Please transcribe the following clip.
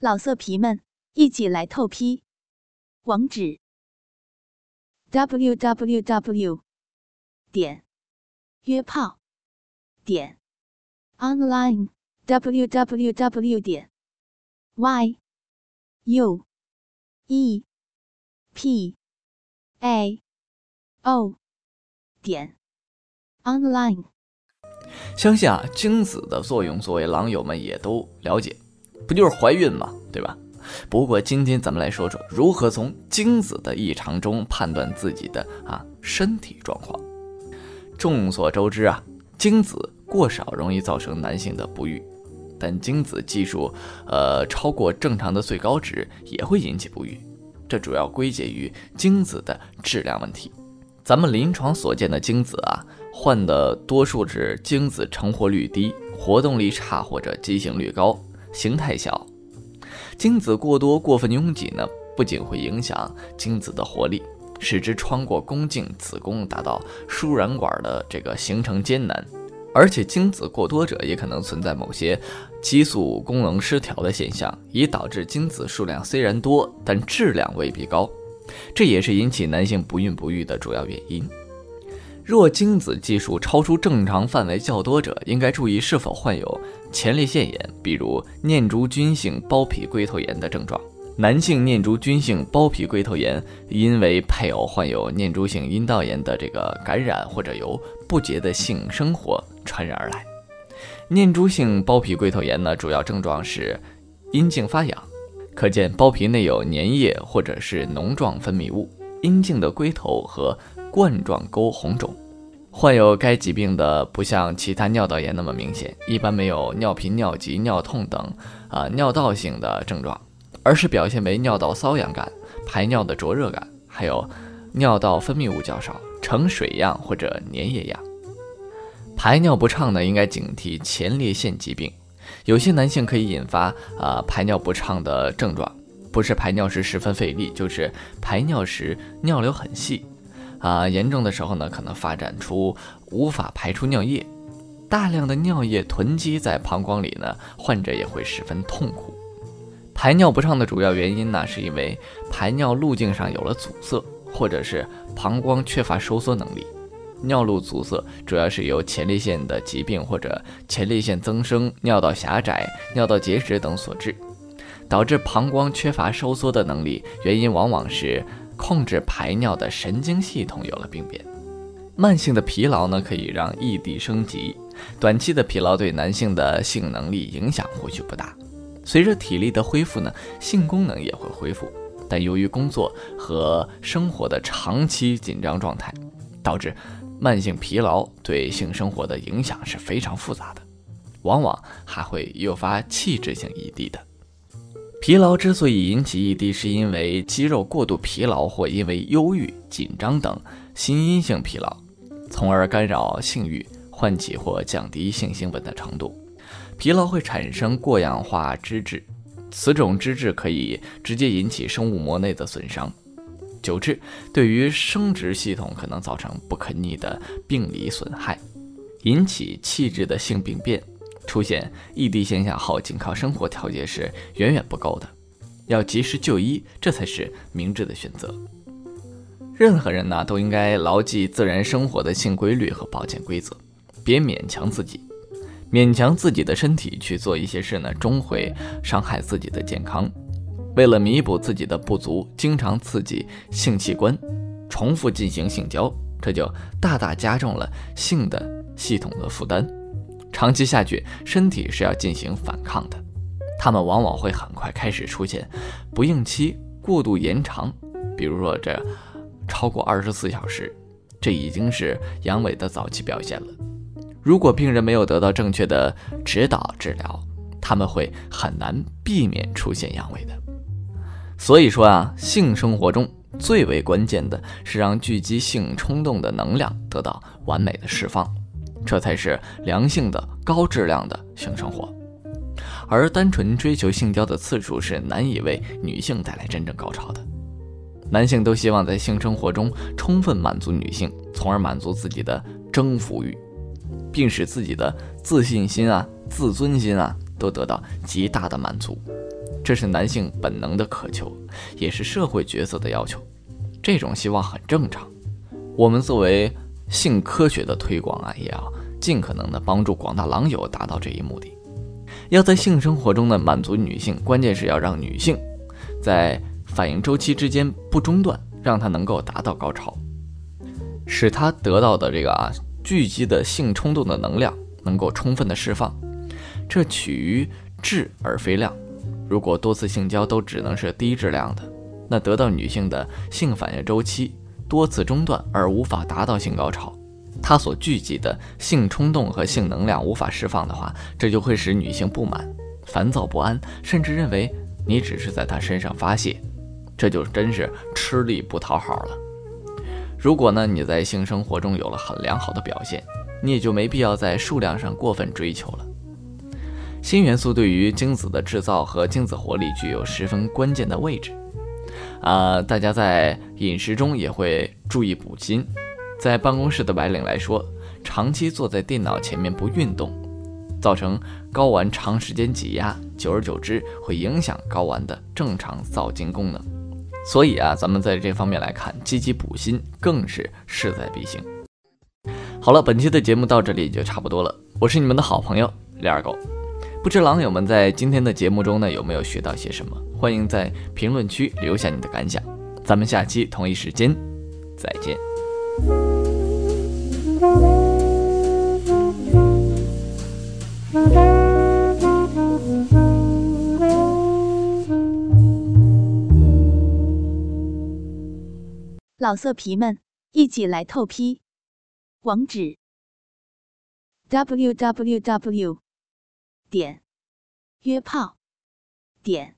老色皮们，一起来透批！网址：w w w 点约炮点 online w w w 点 y u e p a o 点 online。相信啊，精子的作用，作为狼友们也都了解。不就是怀孕嘛，对吧？不过今天咱们来说说如何从精子的异常中判断自己的啊身体状况。众所周知啊，精子过少容易造成男性的不育，但精子计数呃超过正常的最高值也会引起不育，这主要归结于精子的质量问题。咱们临床所见的精子啊，患的多数是精子成活率低、活动力差或者畸形率高。形态小，精子过多、过分拥挤呢，不仅会影响精子的活力，使之穿过宫颈、子宫达到输卵管的这个形成艰难，而且精子过多者也可能存在某些激素功能失调的现象，以导致精子数量虽然多，但质量未必高，这也是引起男性不孕不育的主要原因。若精子计数超出正常范围较多者，应该注意是否患有前列腺炎，比如念珠菌性包皮龟头炎的症状。男性念珠菌性包皮龟头炎，因为配偶患有念珠性阴道炎的这个感染，或者由不洁的性生活传染而来。念珠性包皮龟头炎呢，主要症状是阴茎发痒，可见包皮内有粘液或者是脓状分泌物，阴茎的龟头和。冠状沟红肿，患有该疾病的不像其他尿道炎那么明显，一般没有尿频、尿急、尿痛等啊尿道性的症状，而是表现为尿道瘙痒感、排尿的灼热感，还有尿道分泌物较少，呈水样或者粘液样。排尿不畅呢，应该警惕前列腺疾病，有些男性可以引发啊排尿不畅的症状，不是排尿时十分费力，就是排尿时尿流很细。啊，严重的时候呢，可能发展出无法排出尿液，大量的尿液囤积在膀胱里呢，患者也会十分痛苦。排尿不畅的主要原因呢，是因为排尿路径上有了阻塞，或者是膀胱缺乏收缩能力。尿路阻塞主要是由前列腺的疾病或者前列腺增生、尿道狭窄、尿道结石等所致，导致膀胱缺乏收缩的能力。原因往往是。控制排尿的神经系统有了病变，慢性的疲劳呢可以让异地升级，短期的疲劳对男性的性能力影响或许不大。随着体力的恢复呢，性功能也会恢复，但由于工作和生活的长期紧张状态，导致慢性疲劳对性生活的影响是非常复杂的，往往还会诱发器质性异地的。疲劳之所以引起异地，是因为肌肉过度疲劳，或因为忧郁、紧张等心因性疲劳，从而干扰性欲，唤起或降低性兴奋的程度。疲劳会产生过氧化脂质，此种脂质可以直接引起生物膜内的损伤，久治对于生殖系统可能造成不可逆的病理损害，引起器质的性病变。出现异地现象后，仅靠生活调节是远远不够的，要及时就医，这才是明智的选择。任何人呢，都应该牢记自然生活的性规律和保健规则，别勉强自己，勉强自己的身体去做一些事呢，终会伤害自己的健康。为了弥补自己的不足，经常刺激性器官，重复进行性交，这就大大加重了性的系统的负担。长期下去，身体是要进行反抗的，他们往往会很快开始出现不应期过度延长，比如说这超过二十四小时，这已经是阳痿的早期表现了。如果病人没有得到正确的指导治疗，他们会很难避免出现阳痿的。所以说啊，性生活中最为关键的是让聚集性冲动的能量得到完美的释放。这才是良性的、高质量的性生活，而单纯追求性交的次数是难以为女性带来真正高潮的。男性都希望在性生活中充分满足女性，从而满足自己的征服欲，并使自己的自信心啊、自尊心啊都得到极大的满足。这是男性本能的渴求，也是社会角色的要求。这种希望很正常。我们作为性科学的推广啊，也要尽可能的帮助广大狼友达到这一目的。要在性生活中呢满足女性，关键是要让女性在反应周期之间不中断，让她能够达到高潮，使她得到的这个啊聚集的性冲动的能量能够充分的释放。这取于质而非量。如果多次性交都只能是低质量的，那得到女性的性反应周期多次中断而无法达到性高潮，她所聚集的性冲动和性能量无法释放的话，这就会使女性不满、烦躁不安，甚至认为你只是在她身上发泄，这就真是吃力不讨好了。如果呢你在性生活中有了很良好的表现，你也就没必要在数量上过分追求了。锌元素对于精子的制造和精子活力具有十分关键的位置，啊，大家在饮食中也会注意补锌。在办公室的白领来说，长期坐在电脑前面不运动，造成睾丸长时间挤压，久而久之会影响睾丸的正常造精功能。所以啊，咱们在这方面来看，积极补锌更是势在必行。好了，本期的节目到这里就差不多了，我是你们的好朋友李二狗。不知狼友们在今天的节目中呢有没有学到些什么？欢迎在评论区留下你的感想。咱们下期同一时间再见。老色皮们，一起来透批！网址：w w w. 点约炮点